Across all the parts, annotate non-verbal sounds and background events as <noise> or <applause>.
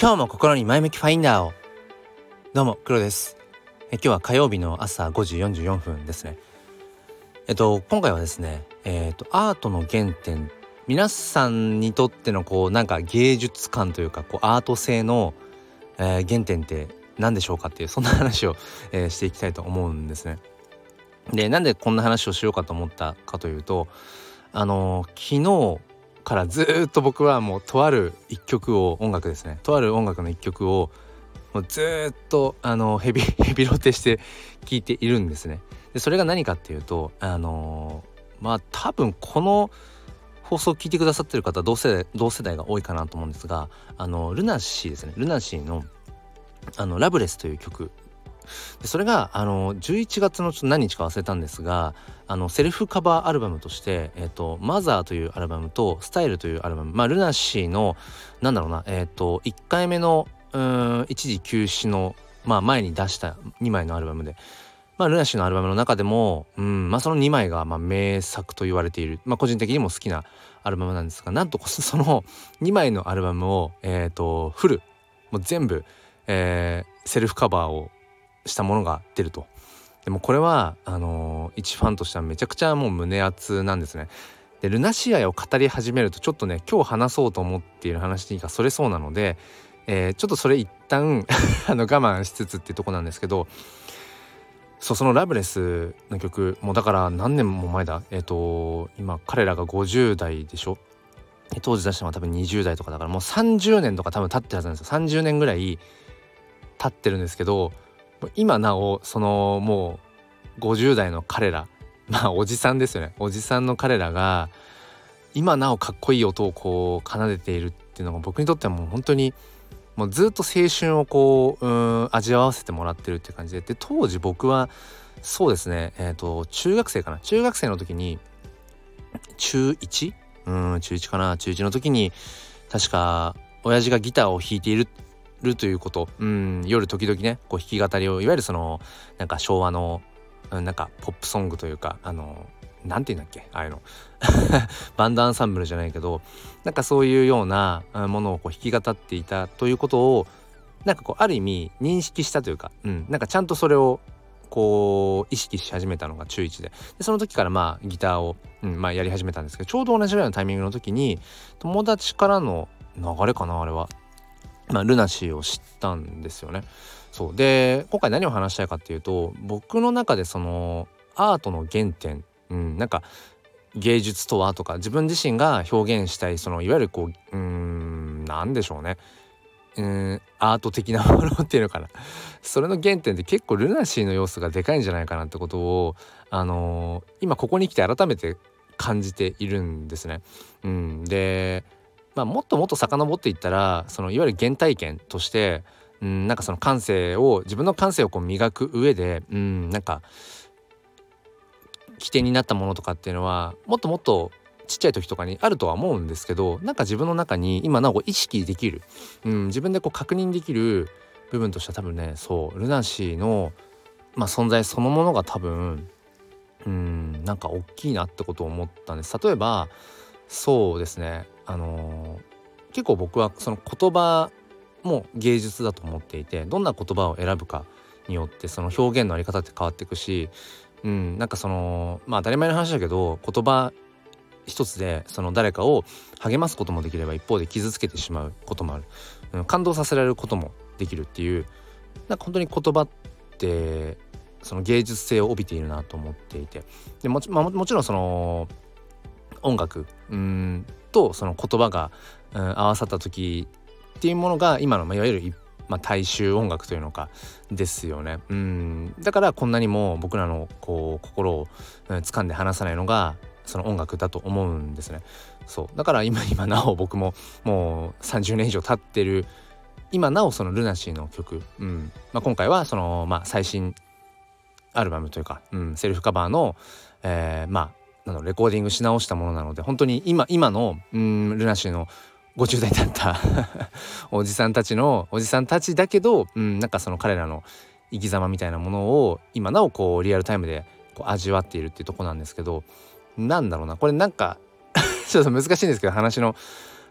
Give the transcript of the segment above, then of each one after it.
今日も心に前向きファインダーを。どうも黒です。え今日は火曜日の朝5時44分ですね。えっと今回はですねえっとアートの原点皆さんにとってのこうなんか芸術感というかこうアート性の、えー、原点って何でしょうかっていうそんな話を、えー、していきたいと思うんですね。でなんでこんな話をしようかと思ったかというとあのー、昨日からずっと僕はもうとある一曲を音楽ですねとある音楽の一曲をもうずっとあのヘビ <laughs> ヘビロテして聴いているんですね。でそれが何かっていうとあのー、まあ多分この放送を聞いてくださってる方同世代同世代が多いかなと思うんですがあのルナシーですねルナシーのあの「ラブレス」という曲でそれがあの11月のちょっと何日か忘れたんですがあのセルフカバーアルバムとして「えーと、マザー」というアルバムと「スタイル」というアルバムまあルナシーのなんだろうなえっ、ー、と1回目のうん一時休止の、まあ、前に出した2枚のアルバムで。まあ、ルナシーのアルバムの中でも、うんまあ、その2枚がまあ名作と言われている、まあ、個人的にも好きなアルバムなんですがなんと <laughs> その2枚のアルバムを、えーと、フルもう全部、えー、セルフカバーをしたものが出ると。でもこれはあの、一ファンとしてはめちゃくちゃもう胸熱なんですね。でルナシアを語り始めるとちょっとね今日話そうと思っている話がそれそうなので、えー、ちょっとそれ一旦 <laughs> あの我慢しつつっていうとこなんですけどそうそのラブレスの曲もうだから何年も前だ。えっ、ー、と今彼らが50代でしょ。当時出したのは多分20代とかだからもう30年とか多分経ってるはずなんですよ。30年ぐらい経ってるんですけど今なおそのもう50代の彼らまあおじさんですよね。おじさんの彼らが今なおかっこいい音をこう奏でているっていうのが僕にとってはもう本当にもうずっと青春をこううん味わわせてもらってるって感じでで当時僕はそうですねえっ、ー、と中学生かな。中学生の時に中 1? うん中1かな。中1の時に確か親父がギターを弾いているってるということ。うん夜時々ねこう弾き語りをいわゆるそのなんか昭和のなんかポップソングというかあの何て言うんだっけああいうの。<laughs> バンドアンサンブルじゃないけどなんかそういうようなものをこう弾き語っていたということをなんかこうある意味認識したというか、うん、なんかちゃんとそれをこう意識し始めたのが中1で。でその時からまあギターを、うんまあ、やり始めたんですけどちょうど同じぐらいのタイミングの時に友達からの流れかなあれは。まあ、ルナシーを知ったんですよね。そうで今回何を話したいかっていうと僕の中でそのアートの原点、うん、なんか芸術とはとか自分自身が表現したいそのいわゆるこううん何でしょうねうんアート的なものっていうのかなそれの原点って結構ルナシーの要素がでかいんじゃないかなってことをあのー、今ここに来て改めて感じているんですね。うん、でまあ、もっともっと遡っていったらそのいわゆる原体験としてうんなんかその感性を自分の感性をこう磨く上でうんなんか起点になったものとかっていうのはもっともっとちっちゃい時とかにあるとは思うんですけどなんか自分の中に今なお意識できる、うん、自分でこう確認できる部分としては多分ねそうルナシーの、まあ、存在そのものが多分うんなんか大きいなってことを思ったんです。例えばそうですね。あのー、結構僕はその言葉も芸術だと思っていてどんな言葉を選ぶかによってその表現のあり方って変わっていくし、うん、なんかそのまあ当たり前の話だけど言葉一つでその誰かを励ますこともできれば一方で傷つけてしまうこともある、うん、感動させられることもできるっていうなんか本当に言葉ってその芸術性を帯びているなと思っていて。でも,、まあ、もちろんその音楽んとその言葉が、うん、合わさった時っていうものが今の、まあ、いわゆるまあ、大衆音楽というのかですよね。うんだからこんなにも僕らのこう心を、うん、掴んで離さないのがその音楽だと思うんですね。そうだから今 <laughs> 今なお僕ももう30年以上経ってる今なおそのルナシーの曲、うんまあ、今回はその、まあ、最新アルバムというか、うん、セルフカバーの、えー、まあなのレコーディングし直したものなので本当に今今のうんルナシーの50代だった <laughs> おじさんたちのおじさんたちだけど、うん、なんかその彼らの生き様みたいなものを今なおこうリアルタイムでこう味わっているっていうとこなんですけどなんだろうなこれなんか <laughs> ちょっと難しいんですけど話の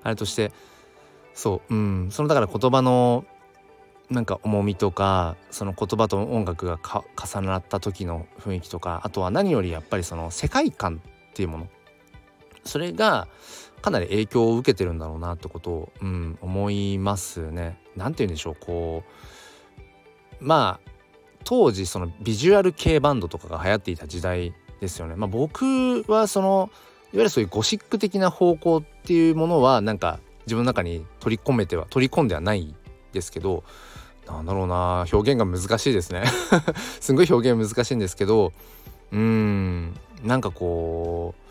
あれとして。そううんそのだから言葉のなんか重みとかその言葉と音楽が重なった時の雰囲気とかあとは何よりやっぱりその世界観っていうものそれがかなり影響を受けてるんだろうなってことを、うん、思いますね。なんて言うんでしょうこうまあ当時そのビジュアル系バンドとかが流行っていた時代ですよね。まあ、僕はそのいわゆるそういうゴシック的な方向っていうものはなんか自分の中に取り込めては取り込んではないですけどなんだろうな表現が難しいですね。<laughs> すんごい表現難しいんですけどうーんなんかこう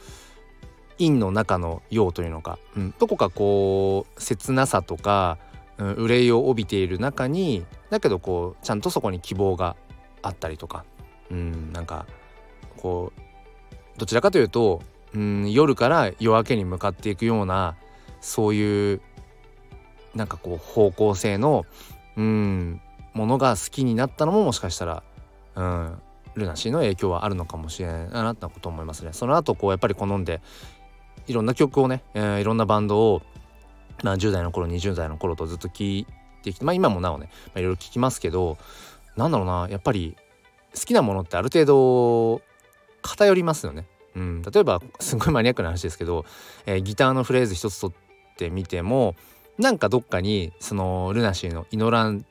陰の中の陽というのか、うん、どこかこう切なさとか、うん、憂いを帯びている中にだけどこうちゃんとそこに希望があったりとか、うん、なんかこうどちらかというと、うん、夜から夜明けに向かっていくようなそういうなんかこう方向性の、うん、ものが好きになったのももしかしたら、うん、ルナシーの影響はあるのかもしれないなってこと思いますね。その後こうやっぱり好んでいろんな曲をね、えー、いろんなバンドを、まあ、10代の頃20代の頃とずっと聴いてきてまあ今もなおね、まあ、いろいろ聴きますけどなんだろうなやっぱり好きなものってある程度偏りますよね。うん、例えばすごいマニアックな話ですけど、えー、ギターのフレーズ一つ取ってみてもなんかどっかにそのルナシーのイノラン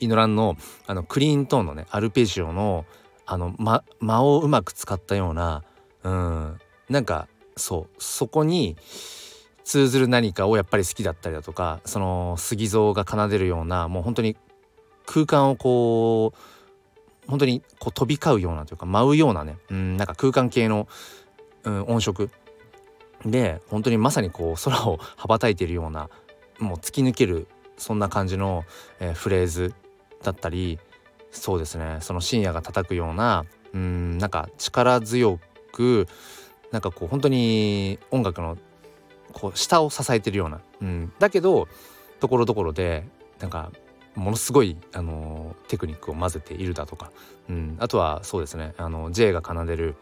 イノランのあのクリーントーンのねアルペジオのあの間間をうまく使ったような、うん、なんかそうそこに通ずる何かをやっぱり好きだったりだとかその杉蔵が奏でるようなもう本当に空間をこう本当にこう飛び交うようなというか舞うようなねうんなんか空間系の、うん、音色。で本当にまさにこう空を羽ばたいているようなもう突き抜けるそんな感じの、えー、フレーズだったりそうですねその深夜が叩くようなうんなんか力強くなんかこう本当に音楽のこう下を支えてるような、うん、だけどところどころでなんかものすごい、あのー、テクニックを混ぜているだとか、うん、あとはそうですねあの J が奏でる、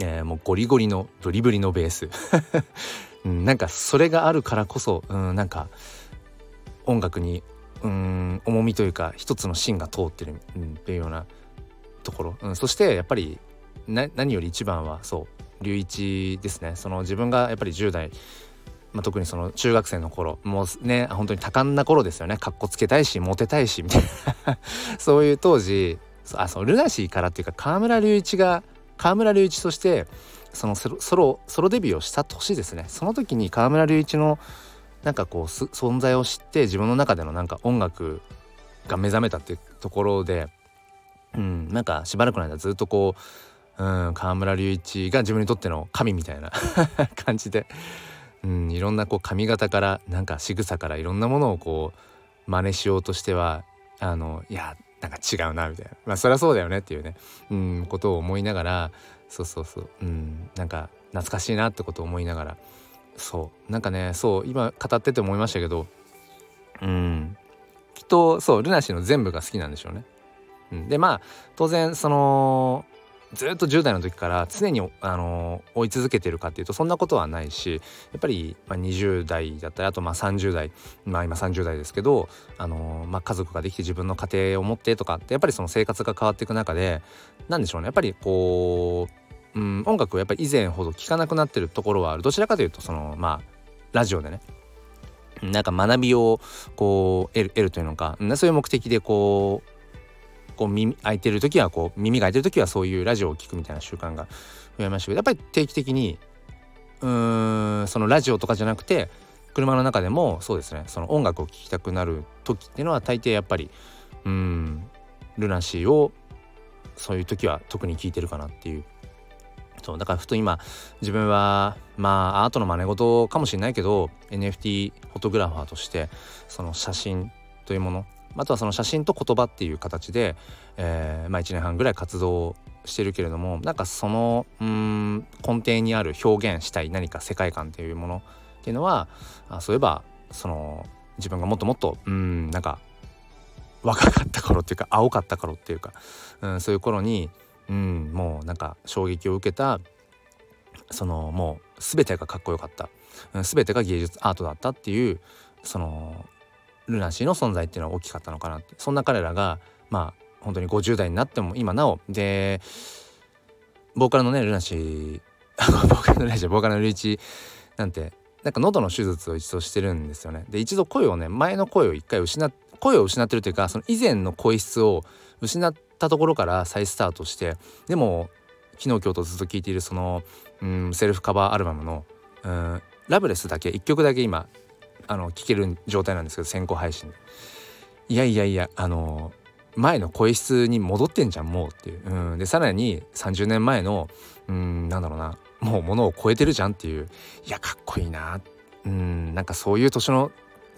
えー、もうゴリゴリのブリブリのベース、うん、なんかそれがあるからこそ、うん、なんか音楽にうん重みというか一つの芯が通ってる、うん、っていうようなところ、うん、そしてやっぱり何より一番はそう龍一ですね。その自分がやっぱり10代、まあ、特にその中学生の頃もうね本当に多感な頃ですよね。かっこつけたいしモテたいしみたいな。<laughs> そういう当時あそうルナシーからっていうか河村隆一が河村隆一としてそのソロソロデビューをした年ですね。その時に河村隆一のなんかこう存在を知って自分の中でのなんか音楽が目覚めたっていうところでうんなんかしばらくの間ずっとこううん河村隆一が自分にとっての神みたいな <laughs> 感じで、うん、いろんなこう髪型からなんか仕草からいろんなものをこう真似しようとしてはあのいやなんか違うなみたいな。まあそりゃそうだよねっていうね、うん、ことを思いながらそうそうそう、うん、なんか懐かしいなってことを思いながら。そう。なんかねそう今語ってて思いましたけどうん。きっとそうルナシーの全部が好きなんでしょうね。うん、でまあ当然そのずっと10代の時から常に、あの追い続けてるかっていうとそんなことはないしやっぱり、まあ、20代だったりあとまあ30代まあ今30代ですけど、あのまあ、家族ができて自分の家庭を持ってとかってやっぱりその生活が変わっていく中で何でしょうねやっぱりこう、うん、音楽をやっぱり以前ほど聴かなくなってるところはある。どちらかというとそのまあラジオでねなんか学びをこう得る得るというのかそういう目的でこうこう耳開いてる時はこう耳が開いてる時はそういうラジオを聴くみたいな習慣が増えましたけどやっぱり定期的にうーんそのラジオとかじゃなくて車の中でもそうですねその音楽を聴きたくなる時っていうのは大抵やっぱりうんルナシーをそういう時は特に聴いてるかなっていうそうだからふと今自分はまあアートの真似事かもしれないけど NFT フォトグラファーとしてその写真というものあとはその写真と言葉っていう形で、えー、まあ、1年半ぐらい活動してるけれどもなんかそのうん根底にある表現したい何か世界観っていうものっていうのはあそういえばその自分がもっともっとうんなんか若かった頃っていうか青かった頃っていうか、うん、そういう頃に、うん、もうなんか衝撃を受けたそのもう全てがかっこよかった、うん、全てが芸術アートだったっていうそのルナシーの存在っていうのは大きかったのかなってそんな彼らがまあ本当に50代になっても今なおでボーカルのねルナシー <laughs> ボーカルのルナシーボーカルのルイチなんてなんか喉の手術を一度してるんですよね。で一度声をね前の声を一回失っ声を失ってるというかその以前の声質を失ったところから再スタートしてでも昨日今日とずっと聴いているその、うん、セルフカバーアルバムの「うん、ラブレス」だけ1曲だけ今あの聴ける状態なんですけど先行配信で。いやいやいやあの前の声質に戻ってんじゃんもうっていう、うん、でさらに30年前のうんなんだろうなもうものを超えてるじゃんっていう。いやかっこいいな。うん。なんかそういう年の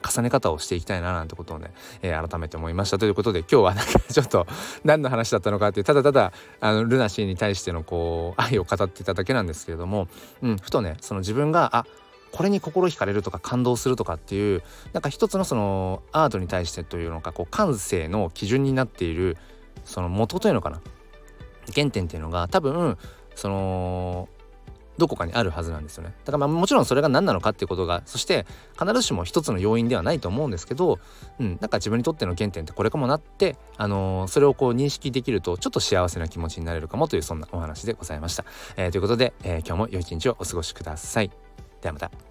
重ね方をしていきたいななんてことをね、えー、改めて思いました。ということで今日はなんか <laughs> ちょっと何の話だったのかっていうただただあのルナシーに対してのこう愛を語っていただけなんですけれども、うん、ふとねその自分があこれに心惹かれるとか感動するとかっていうなんか一つのそのアートに対してというのかこう感性の基準になっているその元というのかな原点っていうのが多分そのどこかにあるはずなんですよね。だからまあもちろんそれが何なのかっていうことがそして必ずしも一つの要因ではないと思うんですけど、うん、なんか自分にとっての原点ってこれかもなって、あのー、それをこう認識できるとちょっと幸せな気持ちになれるかもというそんなお話でございました。えー、ということで、えー、今日も良い一日をお過ごしください。ではまた。